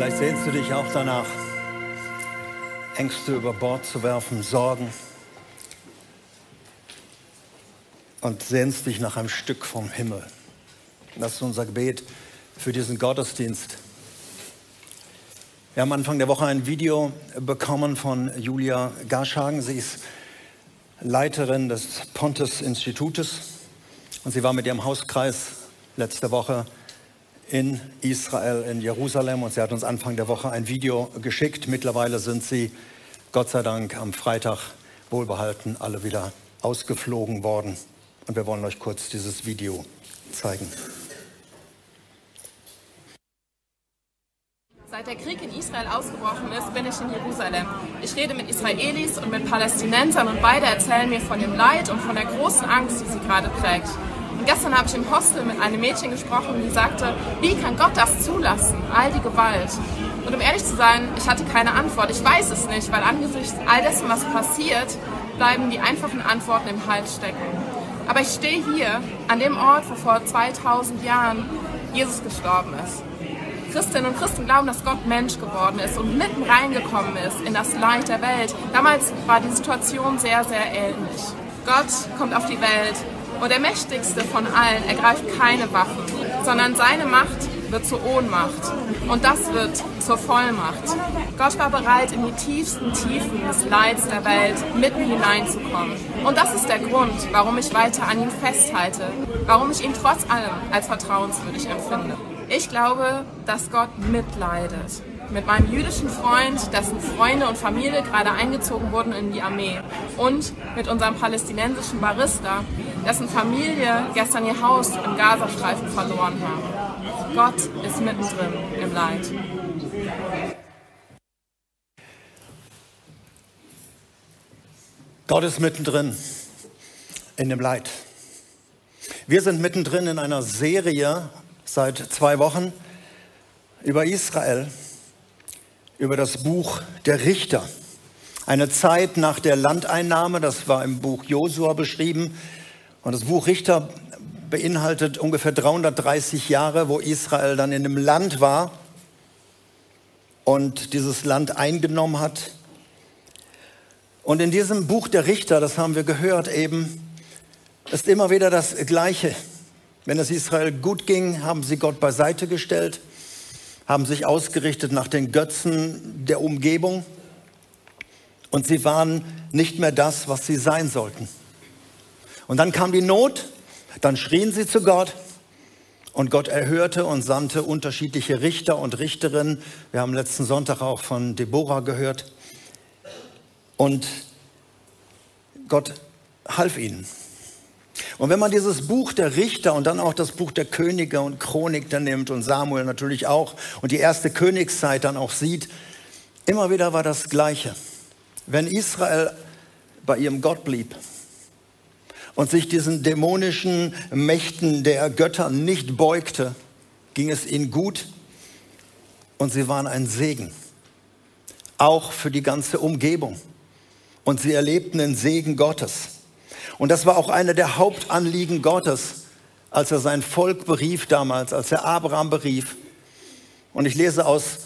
Vielleicht sehnst du dich auch danach, Ängste über Bord zu werfen, Sorgen und sehnst dich nach einem Stück vom Himmel. Das ist unser Gebet für diesen Gottesdienst. Wir haben Anfang der Woche ein Video bekommen von Julia Garschagen. Sie ist Leiterin des Pontes-Institutes und sie war mit ihrem Hauskreis letzte Woche in Israel, in Jerusalem und sie hat uns Anfang der Woche ein Video geschickt. Mittlerweile sind sie, Gott sei Dank, am Freitag wohlbehalten alle wieder ausgeflogen worden. Und wir wollen euch kurz dieses Video zeigen. Seit der Krieg in Israel ausgebrochen ist, bin ich in Jerusalem. Ich rede mit Israelis und mit Palästinensern und beide erzählen mir von dem Leid und von der großen Angst, die sie gerade prägt. Und gestern habe ich im Hostel mit einem Mädchen gesprochen, die sagte, wie kann Gott das zulassen, all die Gewalt? Und um ehrlich zu sein, ich hatte keine Antwort. Ich weiß es nicht, weil angesichts all dessen, was passiert, bleiben die einfachen Antworten im Hals stecken. Aber ich stehe hier, an dem Ort, wo vor 2000 Jahren Jesus gestorben ist. Christinnen und Christen glauben, dass Gott Mensch geworden ist und mitten reingekommen ist in das Leid der Welt. Damals war die Situation sehr, sehr ähnlich. Gott kommt auf die Welt und der mächtigste von allen ergreift keine Waffen, sondern seine Macht wird zur Ohnmacht und das wird zur Vollmacht. Gott war bereit, in die tiefsten Tiefen des Leids der Welt mitten hineinzukommen. Und das ist der Grund, warum ich weiter an ihm festhalte, warum ich ihn trotz allem als vertrauenswürdig empfinde. Ich glaube, dass Gott mitleidet. Mit meinem jüdischen Freund, dessen Freunde und Familie gerade eingezogen wurden in die Armee. Und mit unserem palästinensischen Barista, dessen Familie gestern ihr Haus im Gazastreifen verloren haben. Gott ist mittendrin im Leid. Gott ist mittendrin in dem Leid. Wir sind mittendrin in einer Serie seit zwei Wochen über Israel, über das Buch der Richter. Eine Zeit nach der Landeinnahme, das war im Buch Josua beschrieben. Und das Buch Richter beinhaltet ungefähr 330 Jahre, wo Israel dann in einem Land war und dieses Land eingenommen hat. Und in diesem Buch der Richter, das haben wir gehört eben, ist immer wieder das Gleiche. Wenn es Israel gut ging, haben sie Gott beiseite gestellt, haben sich ausgerichtet nach den Götzen der Umgebung und sie waren nicht mehr das, was sie sein sollten. Und dann kam die Not, dann schrien sie zu Gott und Gott erhörte und sandte unterschiedliche Richter und Richterinnen. Wir haben letzten Sonntag auch von Deborah gehört. Und Gott half ihnen. Und wenn man dieses Buch der Richter und dann auch das Buch der Könige und Chronik dann nimmt und Samuel natürlich auch und die erste Königszeit dann auch sieht, immer wieder war das Gleiche. Wenn Israel bei ihrem Gott blieb und sich diesen dämonischen Mächten der Götter nicht beugte, ging es ihnen gut und sie waren ein Segen, auch für die ganze Umgebung. Und sie erlebten den Segen Gottes. Und das war auch eine der Hauptanliegen Gottes, als er sein Volk berief damals, als er Abraham berief. Und ich lese aus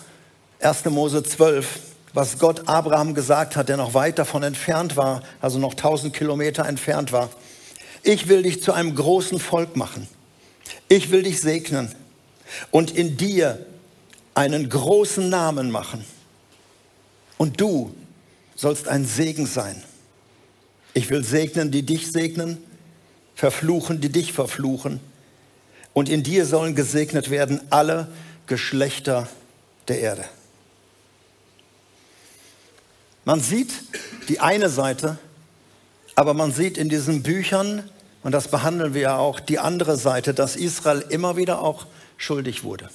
1. Mose 12, was Gott Abraham gesagt hat, der noch weit davon entfernt war, also noch 1000 Kilometer entfernt war. Ich will dich zu einem großen Volk machen. Ich will dich segnen und in dir einen großen Namen machen. Und du sollst ein Segen sein. Ich will segnen, die dich segnen, verfluchen, die dich verfluchen. Und in dir sollen gesegnet werden alle Geschlechter der Erde. Man sieht die eine Seite, aber man sieht in diesen Büchern, und das behandeln wir ja auch, die andere Seite, dass Israel immer wieder auch schuldig wurde.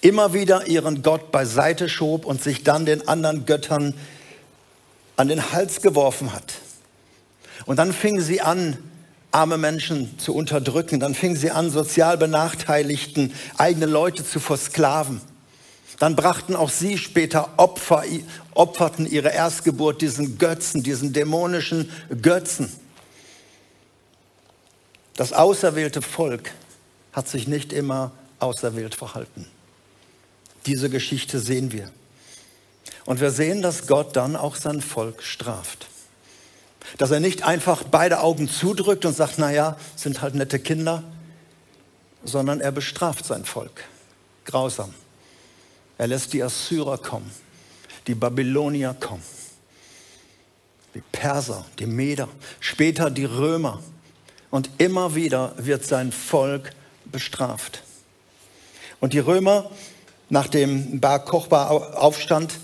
Immer wieder ihren Gott beiseite schob und sich dann den anderen Göttern an den Hals geworfen hat. Und dann fingen sie an, arme Menschen zu unterdrücken. Dann fingen sie an, sozial benachteiligten eigene Leute zu versklaven. Dann brachten auch sie später Opfer, opferten ihre Erstgeburt diesen Götzen, diesen dämonischen Götzen. Das auserwählte Volk hat sich nicht immer auserwählt verhalten. diese Geschichte sehen wir. Und wir sehen, dass Gott dann auch sein Volk straft. Dass er nicht einfach beide Augen zudrückt und sagt, naja, sind halt nette Kinder, sondern er bestraft sein Volk. Grausam. Er lässt die Assyrer kommen, die Babylonier kommen, die Perser, die Meder, später die Römer. Und immer wieder wird sein Volk bestraft. Und die Römer, nach dem Bar Kochba-Aufstand,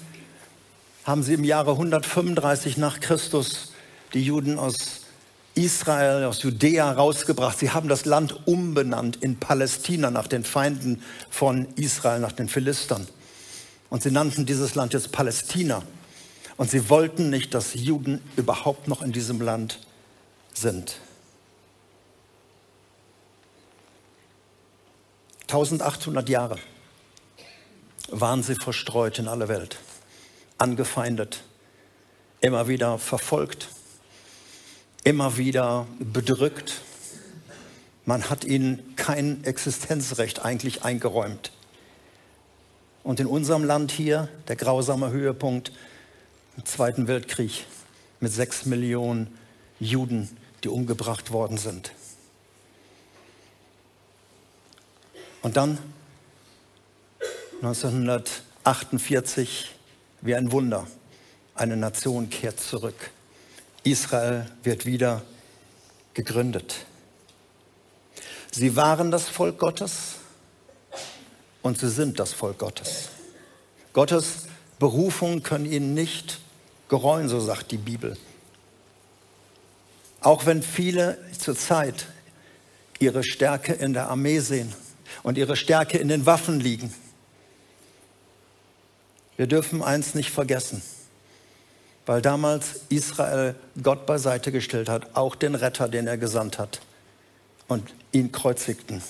haben sie im Jahre 135 nach Christus die Juden aus Israel, aus Judäa rausgebracht. Sie haben das Land umbenannt in Palästina nach den Feinden von Israel, nach den Philistern. Und sie nannten dieses Land jetzt Palästina. Und sie wollten nicht, dass Juden überhaupt noch in diesem Land sind. 1800 Jahre waren sie verstreut in aller Welt, angefeindet, immer wieder verfolgt, immer wieder bedrückt. Man hat ihnen kein Existenzrecht eigentlich eingeräumt. Und in unserem Land hier der grausame Höhepunkt im Zweiten Weltkrieg mit sechs Millionen Juden, die umgebracht worden sind. Und dann 1948 wie ein Wunder, eine Nation kehrt zurück. Israel wird wieder gegründet. Sie waren das Volk Gottes und sie sind das Volk Gottes. Gottes Berufungen können ihnen nicht gereuen, so sagt die Bibel. Auch wenn viele zurzeit ihre Stärke in der Armee sehen und ihre Stärke in den Waffen liegen. Wir dürfen eins nicht vergessen, weil damals Israel Gott beiseite gestellt hat, auch den Retter, den er gesandt hat, und ihn kreuzigten.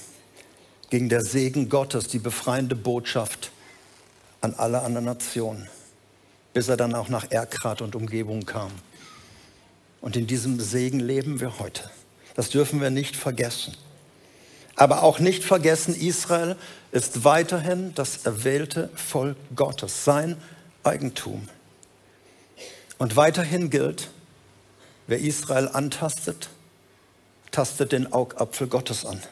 Gegen der Segen Gottes, die befreiende Botschaft an alle anderen Nationen, bis er dann auch nach Erkrat und Umgebung kam. Und in diesem Segen leben wir heute. Das dürfen wir nicht vergessen. Aber auch nicht vergessen, Israel ist weiterhin das erwählte Volk Gottes, sein Eigentum. Und weiterhin gilt, wer Israel antastet, tastet den Augapfel Gottes an.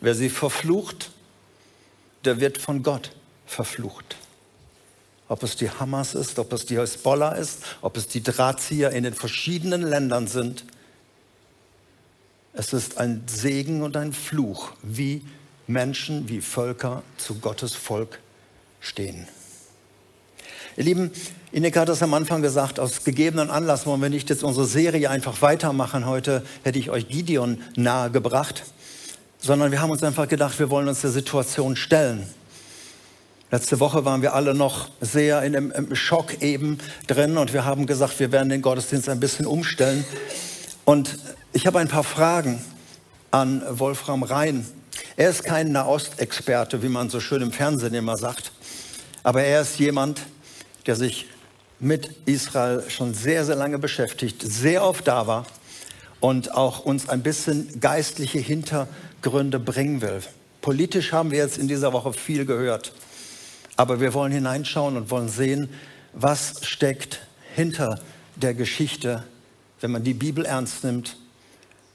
Wer sie verflucht, der wird von Gott verflucht. Ob es die Hamas ist, ob es die Hezbollah ist, ob es die Drahtzieher in den verschiedenen Ländern sind – es ist ein Segen und ein Fluch, wie Menschen, wie Völker zu Gottes Volk stehen. Ihr Lieben, Ineke hat das am Anfang gesagt, aus gegebenen Anlass wollen wir nicht jetzt unsere Serie einfach weitermachen. Heute hätte ich euch Gideon nahegebracht, sondern wir haben uns einfach gedacht, wir wollen uns der Situation stellen. Letzte Woche waren wir alle noch sehr in einem Schock eben drin und wir haben gesagt, wir werden den Gottesdienst ein bisschen umstellen. Und ich habe ein paar Fragen an Wolfram Rhein. Er ist kein Nahostexperte, wie man so schön im Fernsehen immer sagt, aber er ist jemand, der sich mit Israel schon sehr, sehr lange beschäftigt, sehr oft da war und auch uns ein bisschen geistliche Hintergründe bringen will. Politisch haben wir jetzt in dieser Woche viel gehört, aber wir wollen hineinschauen und wollen sehen, was steckt hinter der Geschichte, wenn man die Bibel ernst nimmt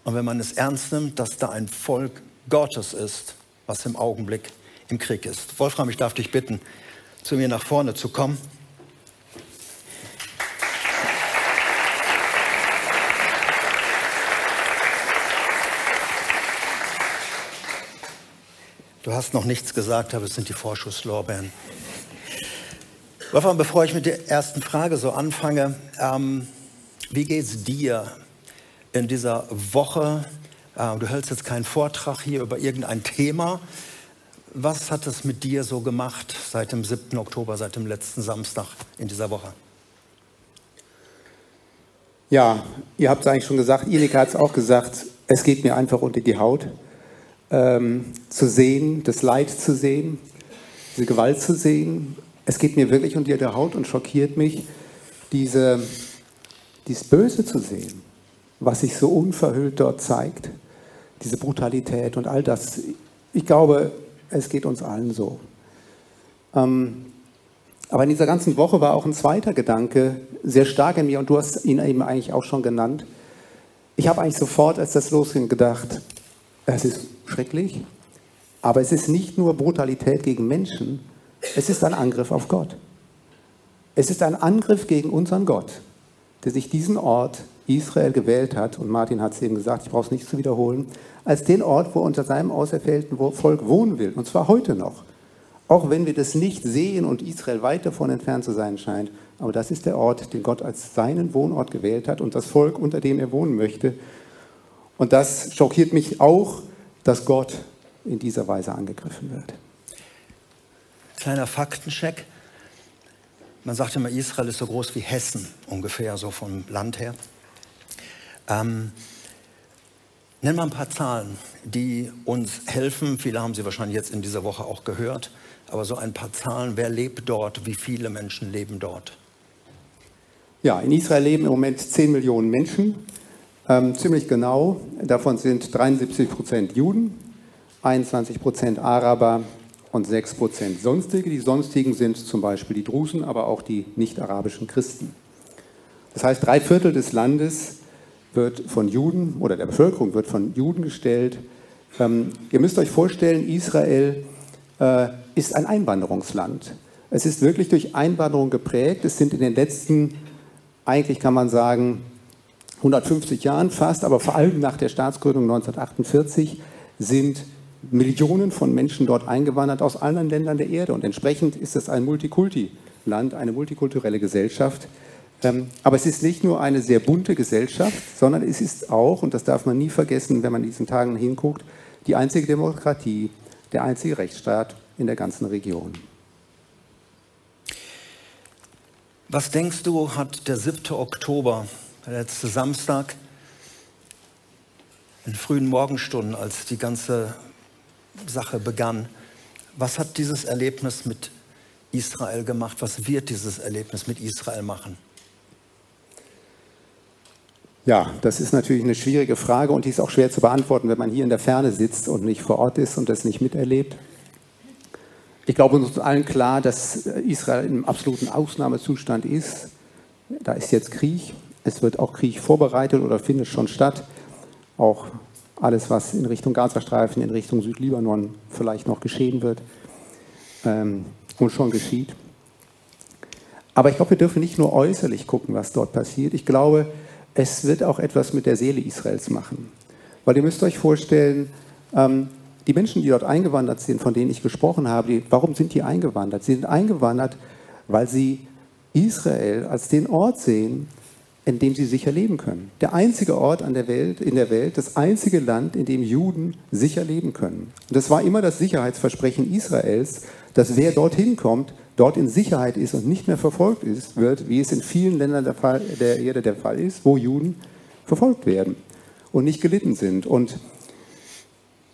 und wenn man es ernst nimmt, dass da ein Volk Gottes ist, was im Augenblick im Krieg ist. Wolfram, ich darf dich bitten, zu mir nach vorne zu kommen. Du hast noch nichts gesagt, aber es sind die Vorschusslorbeeren. Wolfram, bevor ich mit der ersten Frage so anfange, ähm, wie geht es dir in dieser Woche. Äh, du hältst jetzt keinen Vortrag hier über irgendein Thema. Was hat es mit dir so gemacht seit dem 7. Oktober, seit dem letzten Samstag in dieser Woche? Ja, ihr habt es eigentlich schon gesagt, Inika hat es auch gesagt, es geht mir einfach unter die Haut. Ähm, zu sehen, das Leid zu sehen, diese Gewalt zu sehen. Es geht mir wirklich unter die Haut und schockiert mich, diese, dieses Böse zu sehen was sich so unverhüllt dort zeigt, diese Brutalität und all das. Ich glaube, es geht uns allen so. Ähm, aber in dieser ganzen Woche war auch ein zweiter Gedanke sehr stark in mir und du hast ihn eben eigentlich auch schon genannt. Ich habe eigentlich sofort, als das losging, gedacht, es ist schrecklich, aber es ist nicht nur Brutalität gegen Menschen, es ist ein Angriff auf Gott. Es ist ein Angriff gegen unseren Gott, der sich diesen Ort Israel gewählt hat, und Martin hat es eben gesagt, ich brauche es nicht zu wiederholen, als den Ort, wo er unter seinem auserwählten Volk wohnen will, und zwar heute noch. Auch wenn wir das nicht sehen und Israel weit davon entfernt zu sein scheint, aber das ist der Ort, den Gott als seinen Wohnort gewählt hat und das Volk, unter dem er wohnen möchte. Und das schockiert mich auch, dass Gott in dieser Weise angegriffen wird. Kleiner Faktencheck. Man sagt immer, Israel ist so groß wie Hessen, ungefähr so vom Land her. Ähm, Nenn mal ein paar Zahlen, die uns helfen. Viele haben Sie wahrscheinlich jetzt in dieser Woche auch gehört. Aber so ein paar Zahlen, wer lebt dort, wie viele Menschen leben dort? Ja, in Israel leben im Moment 10 Millionen Menschen, ähm, ziemlich genau. Davon sind 73 Prozent Juden, 21 Prozent Araber und 6 Prozent Sonstige. Die Sonstigen sind zum Beispiel die Drusen, aber auch die nicht-arabischen Christen. Das heißt, drei Viertel des Landes wird von Juden oder der Bevölkerung wird von Juden gestellt. Ähm, ihr müsst euch vorstellen, Israel äh, ist ein Einwanderungsland. Es ist wirklich durch Einwanderung geprägt. Es sind in den letzten, eigentlich kann man sagen, 150 Jahren fast, aber vor allem nach der Staatsgründung 1948 sind Millionen von Menschen dort eingewandert aus allen Ländern der Erde. Und entsprechend ist es ein Multikulti-Land, eine multikulturelle Gesellschaft. Ähm, aber es ist nicht nur eine sehr bunte Gesellschaft, sondern es ist auch, und das darf man nie vergessen, wenn man in diesen Tagen hinguckt, die einzige Demokratie, der einzige Rechtsstaat in der ganzen Region. Was denkst du, hat der 7. Oktober, der letzte Samstag, in frühen Morgenstunden, als die ganze Sache begann, was hat dieses Erlebnis mit Israel gemacht? Was wird dieses Erlebnis mit Israel machen? Ja, das ist natürlich eine schwierige Frage und die ist auch schwer zu beantworten, wenn man hier in der Ferne sitzt und nicht vor Ort ist und das nicht miterlebt. Ich glaube, uns ist allen klar, dass Israel im absoluten Ausnahmezustand ist. Da ist jetzt Krieg. Es wird auch Krieg vorbereitet oder findet schon statt. Auch alles, was in Richtung Gazastreifen, in Richtung Südlibanon vielleicht noch geschehen wird ähm, und schon geschieht. Aber ich glaube, wir dürfen nicht nur äußerlich gucken, was dort passiert. Ich glaube, es wird auch etwas mit der Seele Israels machen. Weil ihr müsst euch vorstellen, ähm, die Menschen, die dort eingewandert sind, von denen ich gesprochen habe, die, warum sind die eingewandert? Sie sind eingewandert, weil sie Israel als den Ort sehen, in dem sie sicher leben können. Der einzige Ort an der Welt, in der Welt, das einzige Land, in dem Juden sicher leben können. Und das war immer das Sicherheitsversprechen Israels, dass wer dorthin kommt, dort in Sicherheit ist und nicht mehr verfolgt ist, wird, wie es in vielen Ländern der, Fall, der Erde der Fall ist, wo Juden verfolgt werden und nicht gelitten sind. Und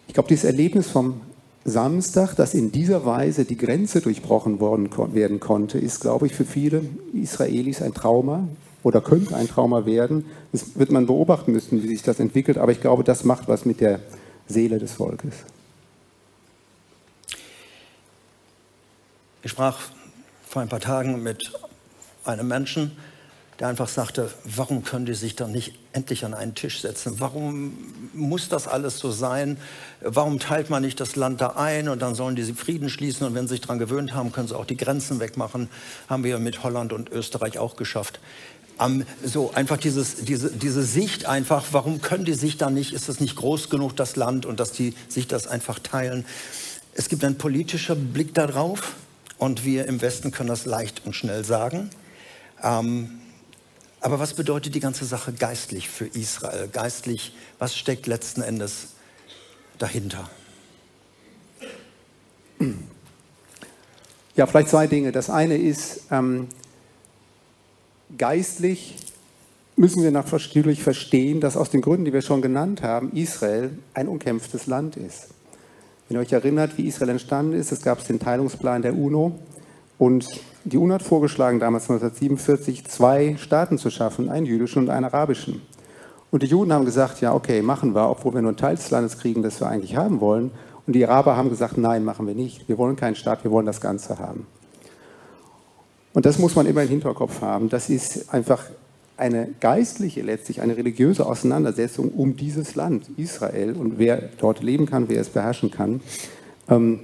ich glaube, dieses Erlebnis vom Samstag, dass in dieser Weise die Grenze durchbrochen worden, werden konnte, ist, glaube ich, für viele Israelis ein Trauma oder könnte ein Trauma werden. Das wird man beobachten müssen, wie sich das entwickelt, aber ich glaube, das macht was mit der Seele des Volkes. Ich sprach vor ein paar Tagen mit einem Menschen, der einfach sagte, warum können die sich dann nicht endlich an einen Tisch setzen? Warum muss das alles so sein? Warum teilt man nicht das Land da ein und dann sollen die Frieden schließen und wenn sie sich daran gewöhnt haben, können sie auch die Grenzen wegmachen? Haben wir mit Holland und Österreich auch geschafft. Um, so einfach dieses, diese, diese Sicht einfach, warum können die sich da nicht, ist es nicht groß genug, das Land und dass die sich das einfach teilen? Es gibt einen politischen Blick darauf und wir im Westen können das leicht und schnell sagen. Ähm, aber was bedeutet die ganze Sache geistlich für Israel? Geistlich, was steckt letzten Endes dahinter? Ja, vielleicht zwei Dinge. Das eine ist, ähm, geistlich müssen wir natürlich verstehen, dass aus den Gründen, die wir schon genannt haben, Israel ein umkämpftes Land ist. Wenn ihr euch erinnert, wie Israel entstanden ist, es gab den Teilungsplan der UNO und die UNO hat vorgeschlagen, damals 1947 zwei Staaten zu schaffen, einen jüdischen und einen arabischen. Und die Juden haben gesagt, ja, okay, machen wir, obwohl wir nur einen Teil des Landes kriegen, das wir eigentlich haben wollen. Und Und die Araber haben gesagt, nein, machen wir nicht. Wir wollen keinen Staat, wir wollen das Ganze haben. Und das muss man immer im Hinterkopf haben. Das ist einfach eine geistliche, letztlich eine religiöse Auseinandersetzung um dieses Land, Israel, und wer dort leben kann, wer es beherrschen kann. Ähm,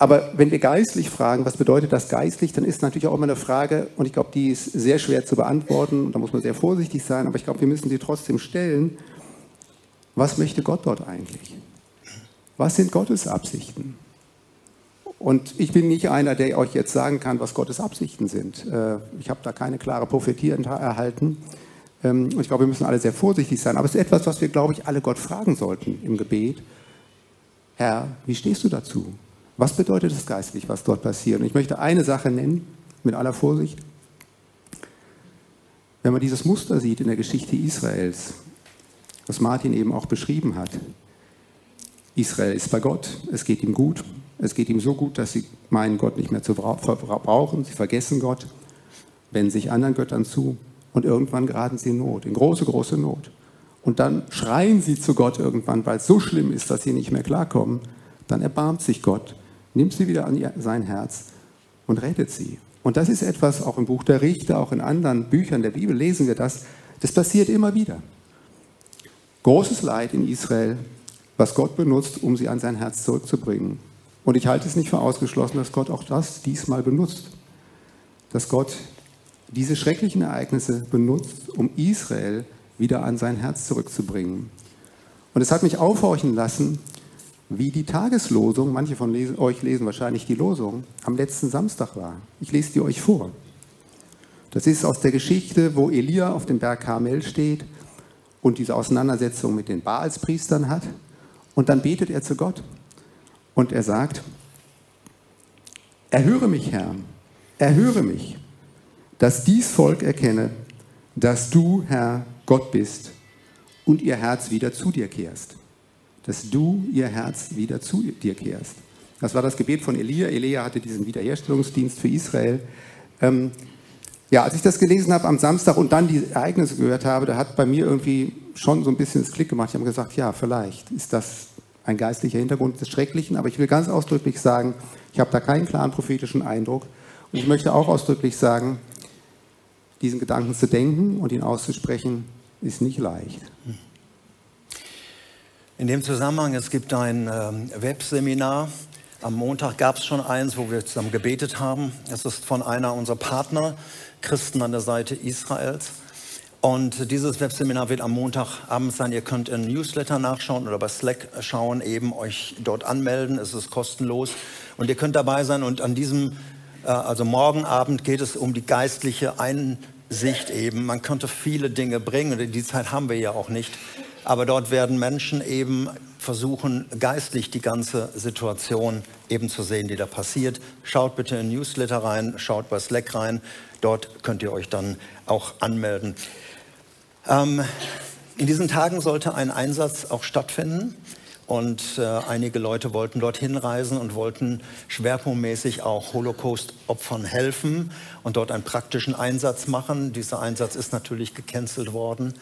aber wenn wir geistlich fragen, was bedeutet das geistlich, dann ist natürlich auch immer eine Frage, und ich glaube, die ist sehr schwer zu beantworten, da muss man sehr vorsichtig sein, aber ich glaube, wir müssen sie trotzdem stellen. Was möchte Gott dort eigentlich? Was sind Gottes Absichten? Und ich bin nicht einer, der euch jetzt sagen kann, was Gottes Absichten sind. Äh, ich habe da keine klare Prophetie erhalten. Ähm, und ich glaube, wir müssen alle sehr vorsichtig sein. Aber es ist etwas, was wir, glaube ich, alle Gott fragen sollten im Gebet. Herr, wie stehst du dazu? Was bedeutet es geistlich, was dort passiert? Und ich möchte eine Sache nennen, mit aller Vorsicht. Wenn man dieses Muster sieht in der Geschichte Israels, was Martin eben auch beschrieben hat, Israel ist bei Gott, es geht ihm gut, es geht ihm so gut, dass sie meinen, Gott nicht mehr zu brauchen, sie vergessen Gott, wenden sich anderen Göttern zu und irgendwann geraten sie in Not, in große, große Not. Und dann schreien sie zu Gott irgendwann, weil es so schlimm ist, dass sie nicht mehr klarkommen. Dann erbarmt sich Gott nimmt sie wieder an sein Herz und rettet sie. Und das ist etwas, auch im Buch der Richter, auch in anderen Büchern der Bibel lesen wir das, das passiert immer wieder. Großes Leid in Israel, was Gott benutzt, um sie an sein Herz zurückzubringen. Und ich halte es nicht für ausgeschlossen, dass Gott auch das diesmal benutzt. Dass Gott diese schrecklichen Ereignisse benutzt, um Israel wieder an sein Herz zurückzubringen. Und es hat mich aufhorchen lassen, wie die Tageslosung, manche von euch lesen wahrscheinlich die Losung, am letzten Samstag war. Ich lese die euch vor. Das ist aus der Geschichte, wo Elia auf dem Berg Karmel steht und diese Auseinandersetzung mit den Baalspriestern hat. Und dann betet er zu Gott und er sagt, erhöre mich, Herr, erhöre mich, dass dies Volk erkenne, dass du, Herr, Gott bist und ihr Herz wieder zu dir kehrst dass du ihr Herz wieder zu dir kehrst. Das war das Gebet von Elia. Elia hatte diesen Wiederherstellungsdienst für Israel. Ähm, ja, als ich das gelesen habe am Samstag und dann die Ereignisse gehört habe, da hat bei mir irgendwie schon so ein bisschen das Klick gemacht. Ich habe gesagt, ja, vielleicht ist das ein geistlicher Hintergrund des Schrecklichen, aber ich will ganz ausdrücklich sagen, ich habe da keinen klaren prophetischen Eindruck. Und ich möchte auch ausdrücklich sagen, diesen Gedanken zu denken und ihn auszusprechen, ist nicht leicht. In dem Zusammenhang, es gibt ein ähm, Webseminar. Am Montag gab es schon eins, wo wir zusammen gebetet haben. Es ist von einer unserer Partner, Christen an der Seite Israels. Und dieses Webseminar wird am Montagabend sein. Ihr könnt in Newsletter nachschauen oder bei Slack schauen, eben euch dort anmelden. Es ist kostenlos und ihr könnt dabei sein. Und an diesem, äh, also morgen Abend geht es um die geistliche Einsicht eben. Man könnte viele Dinge bringen und die Zeit haben wir ja auch nicht. Aber dort werden Menschen eben versuchen, geistlich die ganze Situation eben zu sehen, die da passiert. Schaut bitte in Newsletter rein, schaut bei Slack rein. Dort könnt ihr euch dann auch anmelden. Ähm, in diesen Tagen sollte ein Einsatz auch stattfinden. Und äh, einige Leute wollten dorthin reisen und wollten schwerpunktmäßig auch Holocaust-Opfern helfen und dort einen praktischen Einsatz machen. Dieser Einsatz ist natürlich gecancelt worden.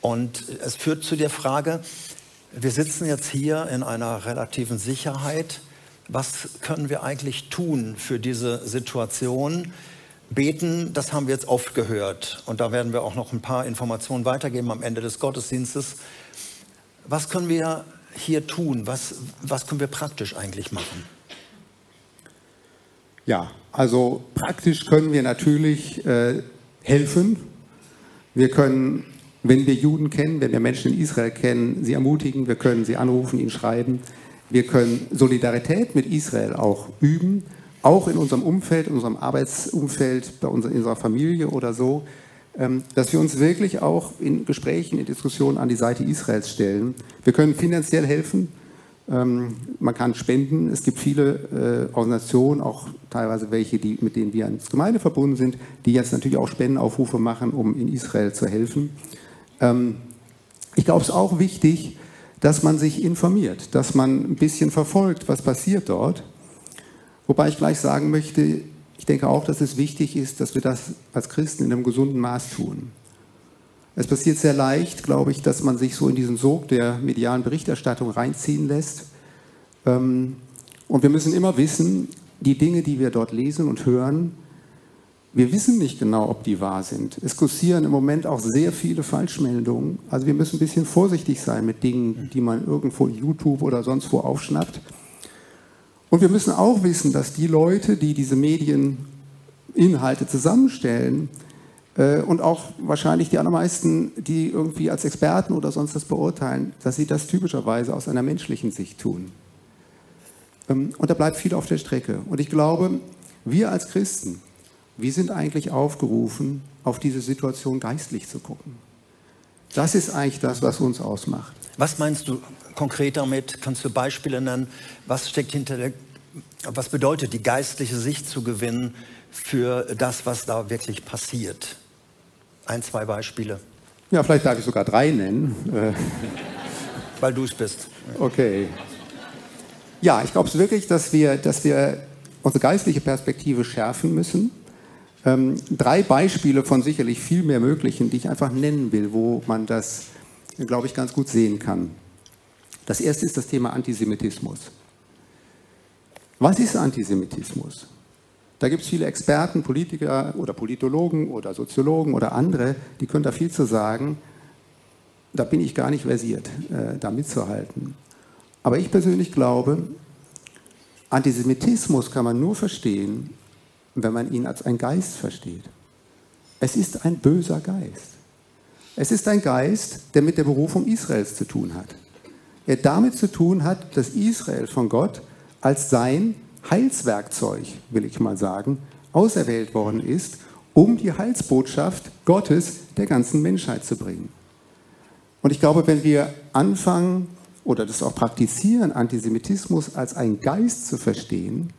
Und es führt zu der Frage, wir sitzen jetzt hier in einer relativen Sicherheit. Was können wir eigentlich tun für diese Situation? Beten, das haben wir jetzt oft gehört. Und da werden wir auch noch ein paar Informationen weitergeben am Ende des Gottesdienstes. Was können wir hier tun? Was, was können wir praktisch eigentlich machen? Ja, also praktisch können wir natürlich äh, helfen. Wir können wenn wir Juden kennen, wenn wir Menschen in Israel kennen, sie ermutigen, wir können sie anrufen, ihnen schreiben. Wir können Solidarität mit Israel auch üben, auch in unserem Umfeld, in unserem Arbeitsumfeld, bei uns, in unserer Familie oder so, ähm, dass wir uns wirklich auch in Gesprächen, in Diskussionen an die Seite Israels stellen. Wir können finanziell helfen, ähm, man kann spenden. Es gibt viele äh, Organisationen, auch teilweise welche, die, mit denen wir als Gemeinde verbunden sind, die jetzt natürlich auch Spendenaufrufe machen, um in Israel zu helfen. Ähm, ich glaube, es ist auch wichtig, dass man sich informiert, dass man ein bisschen verfolgt, was passiert dort. Wobei ich gleich sagen möchte, ich denke auch, dass es wichtig ist, dass wir das als Christen in einem gesunden Maß tun. Es passiert sehr leicht, glaube ich, dass man sich so in diesen Sog der medialen Berichterstattung reinziehen lässt. Ähm, und wir müssen immer wissen, die Dinge, die wir dort lesen und hören, wir wissen nicht genau, ob die wahr sind. Es kursieren im Moment auch sehr viele Falschmeldungen. Also wir müssen ein bisschen vorsichtig sein mit Dingen, die man irgendwo YouTube oder sonst wo aufschnappt. Und wir müssen auch wissen, dass die Leute, die diese Medieninhalte zusammenstellen, äh, und auch wahrscheinlich die allermeisten, die irgendwie als Experten oder sonst was beurteilen, dass sie das typischerweise aus einer menschlichen Sicht tun. Ähm, und da bleibt viel auf der Strecke. Und ich glaube, wir als Christen, wir sind eigentlich aufgerufen, auf diese Situation geistlich zu gucken. Das ist eigentlich das, was uns ausmacht. Was meinst du konkret damit? Kannst du Beispiele nennen? Was steckt hinter der, was bedeutet die geistliche Sicht zu gewinnen für das, was da wirklich passiert? Ein, zwei Beispiele. Ja, vielleicht darf ich sogar drei nennen. Weil du es bist. Okay. Ja, ich glaube es wirklich, dass wir, dass wir unsere geistliche Perspektive schärfen müssen. Ähm, drei Beispiele von sicherlich viel mehr möglichen, die ich einfach nennen will, wo man das, glaube ich, ganz gut sehen kann. Das erste ist das Thema Antisemitismus. Was ist Antisemitismus? Da gibt es viele Experten, Politiker oder Politologen oder Soziologen oder andere, die können da viel zu sagen. Da bin ich gar nicht versiert, äh, da mitzuhalten. Aber ich persönlich glaube, Antisemitismus kann man nur verstehen, wenn man ihn als ein Geist versteht. Es ist ein böser Geist. Es ist ein Geist, der mit der Berufung Israels zu tun hat. Er damit zu tun hat, dass Israel von Gott als sein Heilswerkzeug, will ich mal sagen, auserwählt worden ist, um die Heilsbotschaft Gottes der ganzen Menschheit zu bringen. Und ich glaube, wenn wir anfangen oder das auch praktizieren, Antisemitismus als ein Geist zu verstehen,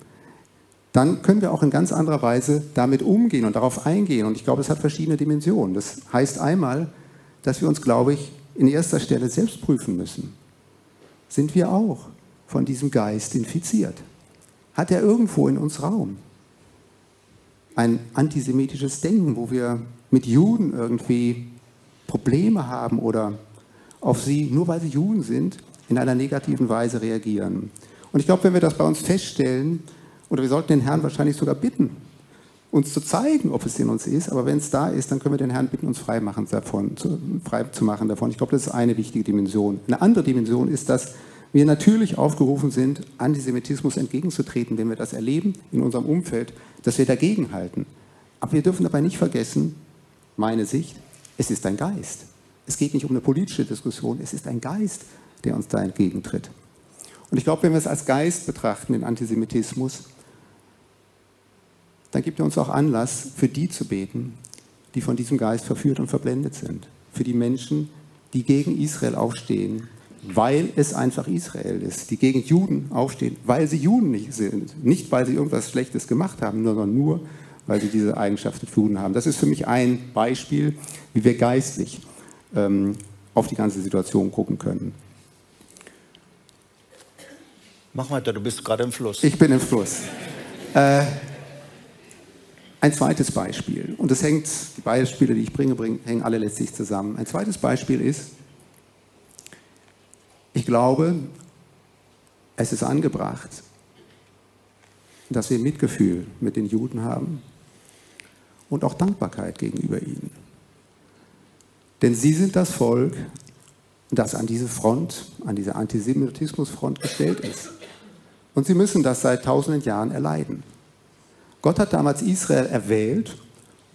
dann können wir auch in ganz anderer Weise damit umgehen und darauf eingehen. Und ich glaube, es hat verschiedene Dimensionen. Das heißt einmal, dass wir uns, glaube ich, in erster Stelle selbst prüfen müssen. Sind wir auch von diesem Geist infiziert? Hat er irgendwo in uns Raum? Ein antisemitisches Denken, wo wir mit Juden irgendwie Probleme haben oder auf sie, nur weil sie Juden sind, in einer negativen Weise reagieren. Und ich glaube, wenn wir das bei uns feststellen, oder wir sollten den Herrn wahrscheinlich sogar bitten, uns zu zeigen, ob es in uns ist. Aber wenn es da ist, dann können wir den Herrn bitten, uns frei, machen davon, zu, frei zu machen davon. Ich glaube, das ist eine wichtige Dimension. Eine andere Dimension ist, dass wir natürlich aufgerufen sind, Antisemitismus entgegenzutreten, wenn wir das erleben in unserem Umfeld, dass wir dagegen halten. Aber wir dürfen dabei nicht vergessen, meine Sicht, es ist ein Geist. Es geht nicht um eine politische Diskussion, es ist ein Geist, der uns da entgegentritt. Und ich glaube, wenn wir es als Geist betrachten, den Antisemitismus, dann gibt er uns auch Anlass, für die zu beten, die von diesem Geist verführt und verblendet sind. Für die Menschen, die gegen Israel aufstehen, weil es einfach Israel ist. Die gegen Juden aufstehen, weil sie Juden nicht sind. Nicht, weil sie irgendwas Schlechtes gemacht haben, sondern nur, weil sie diese Eigenschaften für Juden haben. Das ist für mich ein Beispiel, wie wir geistlich ähm, auf die ganze Situation gucken können. Mach weiter, du bist gerade im Fluss. Ich bin im Fluss. Äh, ein zweites Beispiel, und das hängt, die Beispiele, die ich bringe, bringen, hängen alle letztlich zusammen. Ein zweites Beispiel ist, ich glaube, es ist angebracht, dass wir Mitgefühl mit den Juden haben und auch Dankbarkeit gegenüber ihnen. Denn sie sind das Volk, das an diese Front, an diese Antisemitismusfront gestellt ist. Und sie müssen das seit tausenden Jahren erleiden. Gott hat damals Israel erwählt,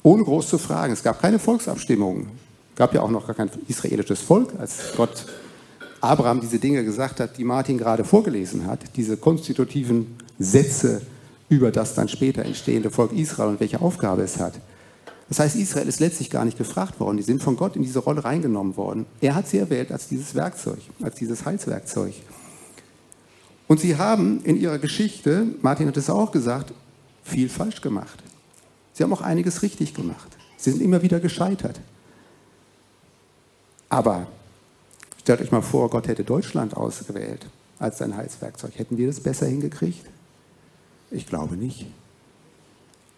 ohne groß zu fragen. Es gab keine Volksabstimmung. Es gab ja auch noch gar kein israelisches Volk, als Gott Abraham diese Dinge gesagt hat, die Martin gerade vorgelesen hat, diese konstitutiven Sätze über das dann später entstehende Volk Israel und welche Aufgabe es hat. Das heißt, Israel ist letztlich gar nicht gefragt worden. Die sind von Gott in diese Rolle reingenommen worden. Er hat sie erwählt als dieses Werkzeug, als dieses Heilswerkzeug. Und sie haben in ihrer Geschichte, Martin hat es auch gesagt, viel falsch gemacht. Sie haben auch einiges richtig gemacht. Sie sind immer wieder gescheitert. Aber stellt euch mal vor, Gott hätte Deutschland ausgewählt als sein Heilswerkzeug. Hätten wir das besser hingekriegt? Ich glaube nicht.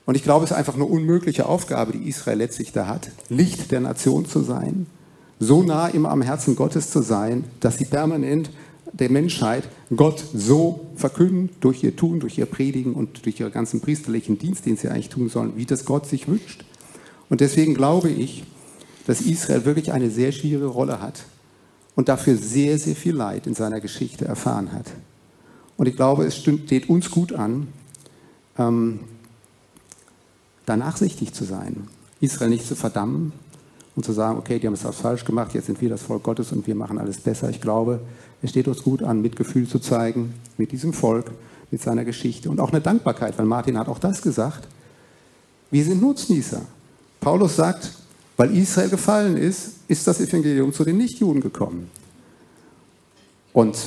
Und ich glaube, es ist einfach eine unmögliche Aufgabe, die Israel letztlich da hat, Licht der Nation zu sein, so nah immer am Herzen Gottes zu sein, dass sie permanent der Menschheit Gott so verkünden, durch ihr Tun, durch ihr Predigen und durch ihren ganzen priesterlichen Dienst, den sie eigentlich tun sollen, wie das Gott sich wünscht. Und deswegen glaube ich, dass Israel wirklich eine sehr schwierige Rolle hat und dafür sehr, sehr viel Leid in seiner Geschichte erfahren hat. Und ich glaube, es steht uns gut an, ähm, da nachsichtig zu sein, Israel nicht zu verdammen und zu sagen, okay, die haben es auch falsch gemacht, jetzt sind wir das Volk Gottes und wir machen alles besser. Ich glaube, es steht uns gut an, Mitgefühl zu zeigen mit diesem Volk, mit seiner Geschichte und auch eine Dankbarkeit, weil Martin hat auch das gesagt. Wir sind Nutznießer. Paulus sagt, weil Israel gefallen ist, ist das Evangelium zu den Nichtjuden gekommen. Und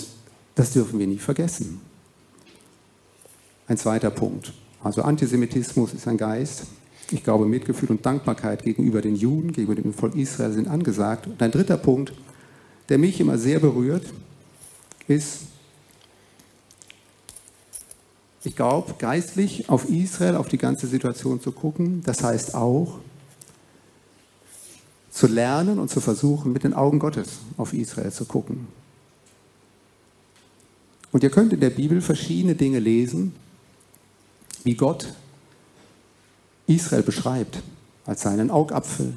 das dürfen wir nie vergessen. Ein zweiter Punkt. Also Antisemitismus ist ein Geist. Ich glaube, Mitgefühl und Dankbarkeit gegenüber den Juden, gegenüber dem Volk Israel sind angesagt. Und ein dritter Punkt, der mich immer sehr berührt, ist, ich glaube, geistlich auf Israel, auf die ganze Situation zu gucken. Das heißt auch, zu lernen und zu versuchen, mit den Augen Gottes auf Israel zu gucken. Und ihr könnt in der Bibel verschiedene Dinge lesen, wie Gott Israel beschreibt, als seinen Augapfel,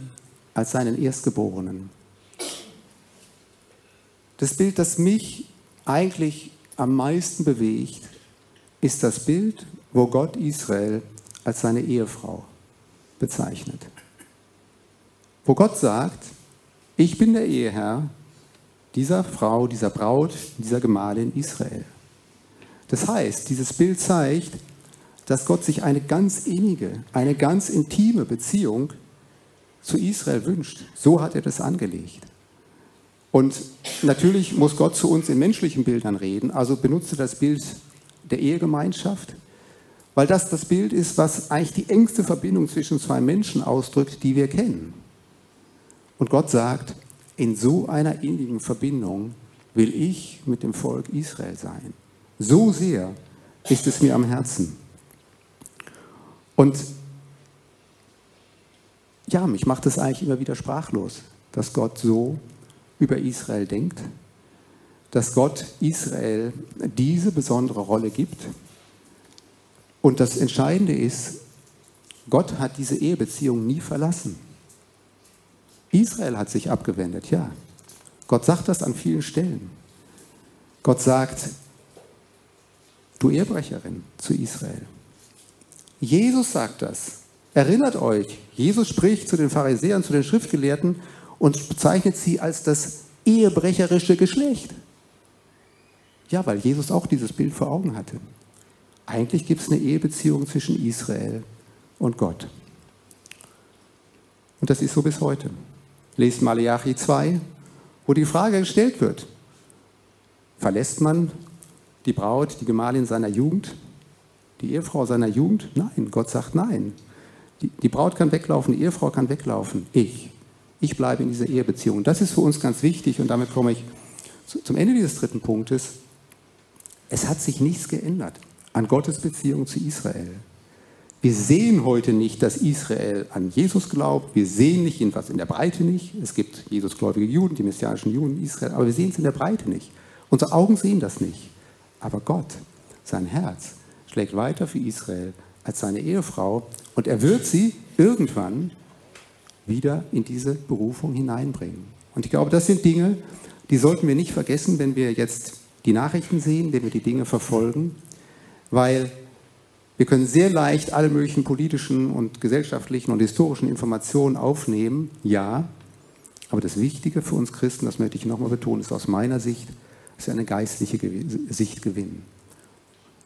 als seinen Erstgeborenen. Das Bild, das mich eigentlich am meisten bewegt, ist das Bild, wo Gott Israel als seine Ehefrau bezeichnet. Wo Gott sagt, ich bin der Eheherr dieser Frau, dieser Braut, dieser Gemahlin Israel. Das heißt, dieses Bild zeigt, dass Gott sich eine ganz innige, eine ganz intime Beziehung zu Israel wünscht. So hat er das angelegt. Und natürlich muss Gott zu uns in menschlichen Bildern reden, also benutze das Bild der Ehegemeinschaft, weil das das Bild ist, was eigentlich die engste Verbindung zwischen zwei Menschen ausdrückt, die wir kennen. Und Gott sagt, in so einer innigen Verbindung will ich mit dem Volk Israel sein. So sehr ist es mir am Herzen. Und ja, mich macht es eigentlich immer wieder sprachlos, dass Gott so über Israel denkt, dass Gott Israel diese besondere Rolle gibt. Und das Entscheidende ist, Gott hat diese Ehebeziehung nie verlassen. Israel hat sich abgewendet, ja. Gott sagt das an vielen Stellen. Gott sagt, du Ehebrecherin zu Israel. Jesus sagt das. Erinnert euch, Jesus spricht zu den Pharisäern, zu den Schriftgelehrten und bezeichnet sie als das ehebrecherische Geschlecht. Ja, weil Jesus auch dieses Bild vor Augen hatte. Eigentlich gibt es eine Ehebeziehung zwischen Israel und Gott. Und das ist so bis heute. Lest Malachi 2, wo die Frage gestellt wird, verlässt man die Braut, die Gemahlin seiner Jugend die Ehefrau seiner Jugend? Nein, Gott sagt nein. Die, die Braut kann weglaufen, die Ehefrau kann weglaufen. Ich. Ich bleibe in dieser Ehebeziehung. Das ist für uns ganz wichtig und damit komme ich zum Ende dieses dritten Punktes. Es hat sich nichts geändert an Gottes Beziehung zu Israel. Wir sehen heute nicht, dass Israel an Jesus glaubt. Wir sehen nicht, jedenfalls in der Breite nicht. Es gibt Jesusgläubige Juden, die messianischen Juden Israel, aber wir sehen es in der Breite nicht. Unsere Augen sehen das nicht. Aber Gott, sein Herz, schlägt weiter für Israel als seine Ehefrau und er wird sie irgendwann wieder in diese Berufung hineinbringen. Und ich glaube, das sind Dinge, die sollten wir nicht vergessen, wenn wir jetzt die Nachrichten sehen, wenn wir die Dinge verfolgen, weil wir können sehr leicht alle möglichen politischen und gesellschaftlichen und historischen Informationen aufnehmen, ja, aber das Wichtige für uns Christen, das möchte ich nochmal betonen, ist aus meiner Sicht, dass wir eine geistliche Sicht gewinnen.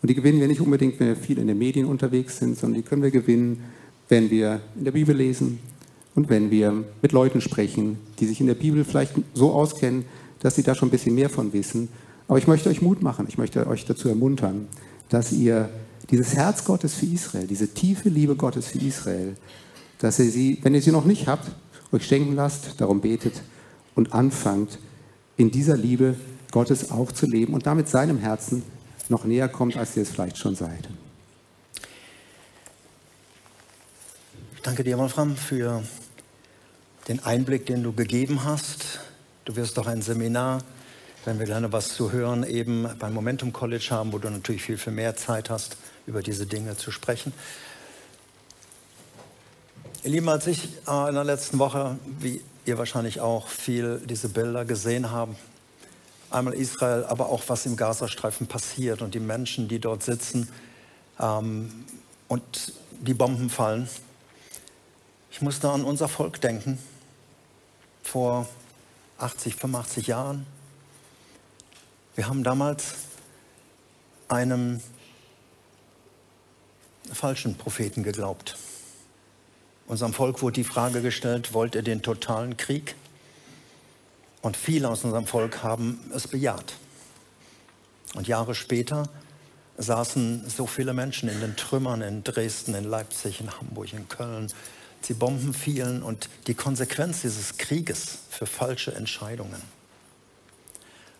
Und die gewinnen wir nicht unbedingt, wenn wir viel in den Medien unterwegs sind, sondern die können wir gewinnen, wenn wir in der Bibel lesen und wenn wir mit Leuten sprechen, die sich in der Bibel vielleicht so auskennen, dass sie da schon ein bisschen mehr von wissen. Aber ich möchte euch Mut machen, ich möchte euch dazu ermuntern, dass ihr dieses Herz Gottes für Israel, diese tiefe Liebe Gottes für Israel, dass ihr sie, wenn ihr sie noch nicht habt, euch schenken lasst, darum betet und anfangt, in dieser Liebe Gottes auch zu leben und damit seinem Herzen noch näher kommt, als ihr es vielleicht schon seid. Danke dir, Wolfram, für den Einblick, den du gegeben hast. Du wirst doch ein Seminar wenn wir gerne was zu hören eben beim Momentum College haben, wo du natürlich viel, viel mehr Zeit hast, über diese Dinge zu sprechen. Ihr Lieben, als ich äh, in der letzten Woche, wie ihr wahrscheinlich auch, viel diese Bilder gesehen haben, einmal Israel, aber auch was im Gazastreifen passiert und die Menschen, die dort sitzen ähm, und die Bomben fallen. Ich musste an unser Volk denken, vor 80, 85 Jahren. Wir haben damals einem falschen Propheten geglaubt. Unserem Volk wurde die Frage gestellt, wollt ihr den totalen Krieg? Und viele aus unserem Volk haben es bejaht. Und Jahre später saßen so viele Menschen in den Trümmern in Dresden, in Leipzig, in Hamburg, in Köln. Die Bomben fielen und die Konsequenz dieses Krieges für falsche Entscheidungen.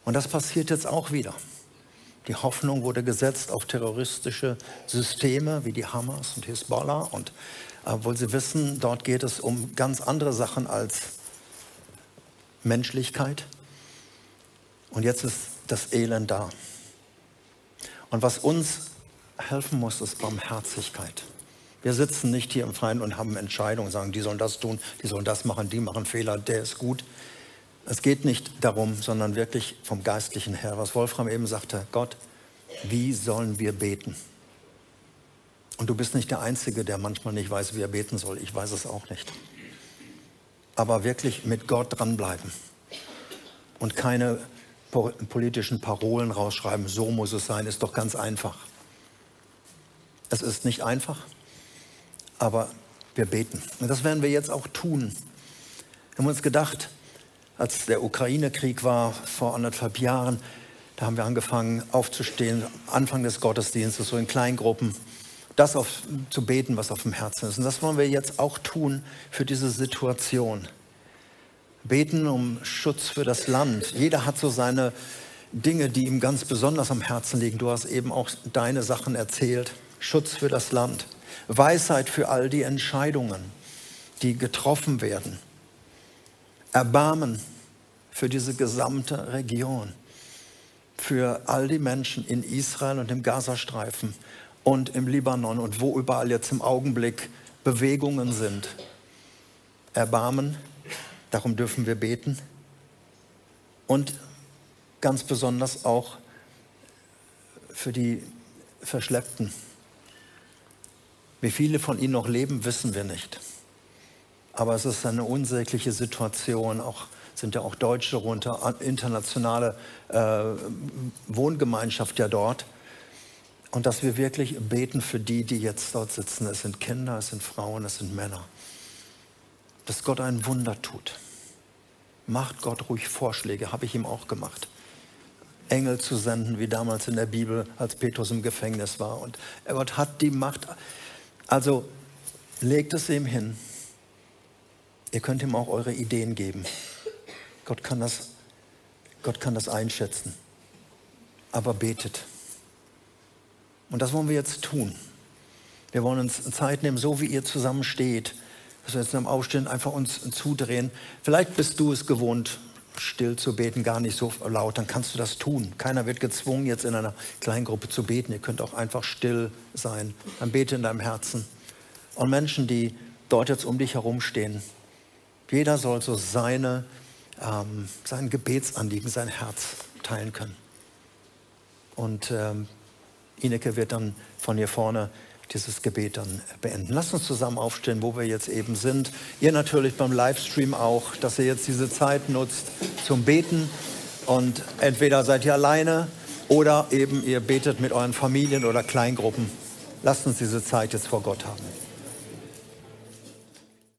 Und das passiert jetzt auch wieder. Die Hoffnung wurde gesetzt auf terroristische Systeme wie die Hamas und Hisbollah. Und obwohl sie wissen, dort geht es um ganz andere Sachen als Menschlichkeit. Und jetzt ist das Elend da. Und was uns helfen muss, ist Barmherzigkeit. Wir sitzen nicht hier im Freien und haben Entscheidungen, sagen, die sollen das tun, die sollen das machen, die machen Fehler, der ist gut. Es geht nicht darum, sondern wirklich vom Geistlichen her, was Wolfram eben sagte, Gott, wie sollen wir beten? Und du bist nicht der Einzige, der manchmal nicht weiß, wie er beten soll. Ich weiß es auch nicht. Aber wirklich mit Gott dranbleiben und keine politischen Parolen rausschreiben, so muss es sein, ist doch ganz einfach. Es ist nicht einfach, aber wir beten. Und das werden wir jetzt auch tun. Wir haben uns gedacht, als der Ukraine-Krieg war vor anderthalb Jahren, da haben wir angefangen aufzustehen, Anfang des Gottesdienstes, so in Kleingruppen, das auf, zu beten, was auf dem Herzen ist. Und das wollen wir jetzt auch tun für diese Situation. Beten um Schutz für das Land. Jeder hat so seine Dinge, die ihm ganz besonders am Herzen liegen. Du hast eben auch deine Sachen erzählt. Schutz für das Land. Weisheit für all die Entscheidungen, die getroffen werden. Erbarmen für diese gesamte Region, für all die Menschen in Israel und im Gazastreifen und im Libanon und wo überall jetzt im Augenblick Bewegungen sind. Erbarmen, darum dürfen wir beten. Und ganz besonders auch für die Verschleppten. Wie viele von ihnen noch leben, wissen wir nicht. Aber es ist eine unsägliche Situation. Auch sind ja auch Deutsche runter, internationale äh, Wohngemeinschaft ja dort. Und dass wir wirklich beten für die, die jetzt dort sitzen. Es sind Kinder, es sind Frauen, es sind Männer. Dass Gott ein Wunder tut. Macht Gott ruhig Vorschläge, habe ich ihm auch gemacht. Engel zu senden, wie damals in der Bibel, als Petrus im Gefängnis war. Und Gott hat die Macht. Also legt es ihm hin. Ihr könnt ihm auch eure Ideen geben. Gott kann das, Gott kann das einschätzen. Aber betet. Und das wollen wir jetzt tun. Wir wollen uns Zeit nehmen, so wie ihr zusammen steht, dass wir jetzt beim Aufstehen einfach uns zudrehen. Vielleicht bist du es gewohnt, still zu beten, gar nicht so laut, dann kannst du das tun. Keiner wird gezwungen, jetzt in einer kleinen Gruppe zu beten. Ihr könnt auch einfach still sein. Dann bete in deinem Herzen. Und Menschen, die dort jetzt um dich herumstehen, jeder soll so seine, ähm, sein Gebetsanliegen, sein Herz teilen können. Und ähm, Ineke wird dann von hier vorne dieses Gebet dann beenden. Lasst uns zusammen aufstehen, wo wir jetzt eben sind. Ihr natürlich beim Livestream auch, dass ihr jetzt diese Zeit nutzt zum Beten. Und entweder seid ihr alleine oder eben ihr betet mit euren Familien oder Kleingruppen. Lasst uns diese Zeit jetzt vor Gott haben.